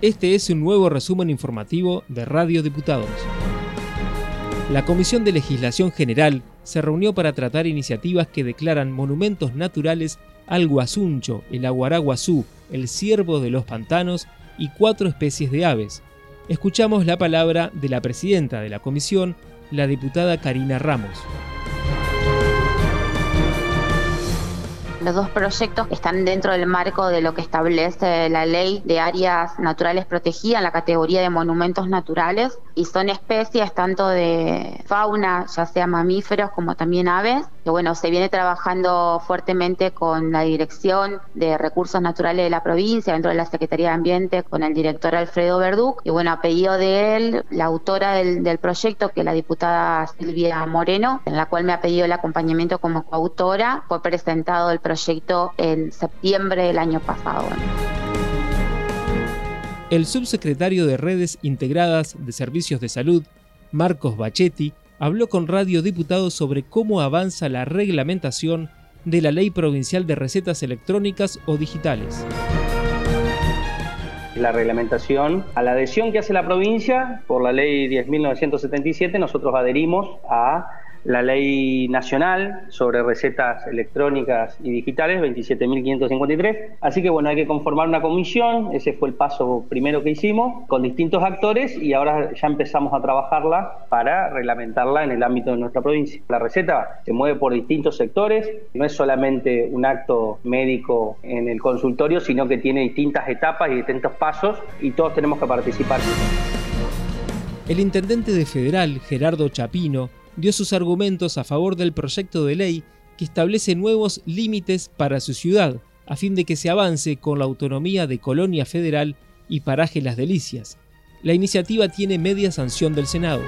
Este es un nuevo resumen informativo de Radio Diputados. La Comisión de Legislación General se reunió para tratar iniciativas que declaran monumentos naturales al guasuncho, el aguaraguazú, el ciervo de los pantanos y cuatro especies de aves. Escuchamos la palabra de la presidenta de la comisión, la diputada Karina Ramos. Los dos proyectos están dentro del marco de lo que establece la ley de áreas naturales protegidas la categoría de monumentos naturales y son especies tanto de fauna, ya sea mamíferos como también aves, que bueno, se viene trabajando fuertemente con la Dirección de Recursos Naturales de la provincia, dentro de la Secretaría de Ambiente, con el director Alfredo Verduc, y bueno, a pedido de él, la autora del, proyecto, que es la diputada Silvia Moreno, en la cual me ha pedido el acompañamiento como coautora, fue presentado el proyecto en septiembre del año pasado. El subsecretario de Redes Integradas de Servicios de Salud, Marcos Bachetti, habló con Radio Diputados sobre cómo avanza la reglamentación de la Ley Provincial de Recetas Electrónicas o Digitales. La reglamentación, a la adhesión que hace la provincia por la Ley 10.977, nosotros adherimos a la ley nacional sobre recetas electrónicas y digitales, 27.553. Así que bueno, hay que conformar una comisión, ese fue el paso primero que hicimos, con distintos actores y ahora ya empezamos a trabajarla para reglamentarla en el ámbito de nuestra provincia. La receta se mueve por distintos sectores, no es solamente un acto médico en el consultorio, sino que tiene distintas etapas y distintos pasos y todos tenemos que participar. El intendente de Federal, Gerardo Chapino, dio sus argumentos a favor del proyecto de ley que establece nuevos límites para su ciudad, a fin de que se avance con la autonomía de Colonia Federal y Paraje Las Delicias. La iniciativa tiene media sanción del Senado.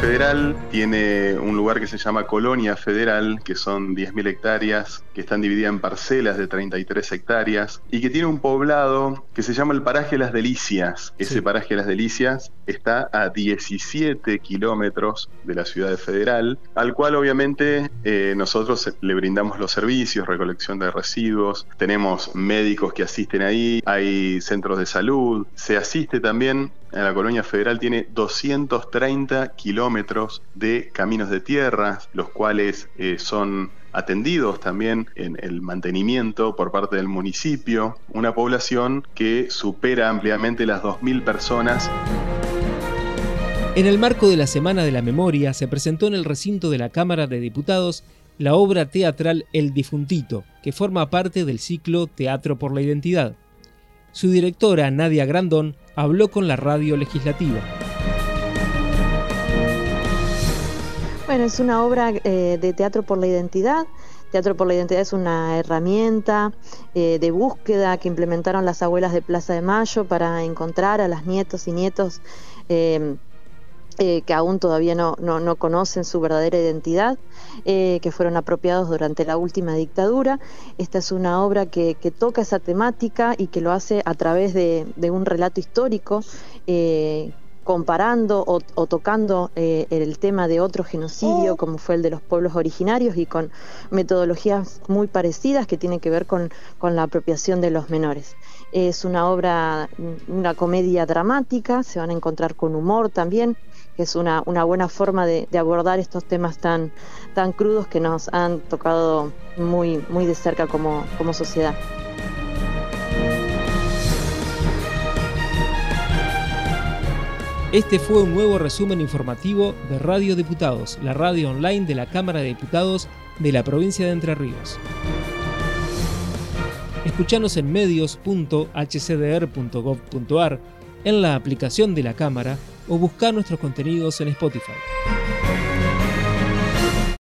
Federal tiene un lugar que se llama Colonia Federal, que son 10.000 hectáreas, que están divididas en parcelas de 33 hectáreas, y que tiene un poblado que se llama el Paraje Las Delicias. Ese Paraje Las Delicias está a 17 kilómetros de la ciudad de Federal, al cual obviamente eh, nosotros le brindamos los servicios, recolección de residuos, tenemos médicos que asisten ahí, hay centros de salud, se asiste también en la colonia federal tiene 230 kilómetros de caminos de tierra, los cuales eh, son atendidos también en el mantenimiento por parte del municipio, una población que supera ampliamente las 2.000 personas. En el marco de la Semana de la Memoria se presentó en el recinto de la Cámara de Diputados la obra teatral El Difuntito, que forma parte del ciclo Teatro por la Identidad. Su directora, Nadia Grandón, habló con la radio legislativa. Bueno, es una obra eh, de teatro por la identidad. Teatro por la Identidad es una herramienta eh, de búsqueda que implementaron las abuelas de Plaza de Mayo para encontrar a las nietos y nietos eh, eh, que aún todavía no, no, conocen su verdadera identidad, eh, que fueron apropiados durante la última dictadura. Esta es una obra que, toca esa temática y que lo hace a través de, un relato histórico. Eh, comparando o, tocando el tema de otro genocidio como fue el de los pueblos originarios y con metodologías muy parecidas que tienen que ver con, con la apropiación de los menores. Es una obra, una comedia dramática, se van a encontrar con humor también, que es una, una buena forma de, abordar estos temas tan, tan crudos que nos han tocado muy, muy de cerca como, como sociedad. Este fue un nuevo resumen informativo de Radio Diputados, la radio online de la Cámara de Diputados de la provincia de Entre Ríos. Escuchanos en medios.hcdr.gov.ar, en la aplicación de la Cámara o buscar nuestros contenidos en Spotify.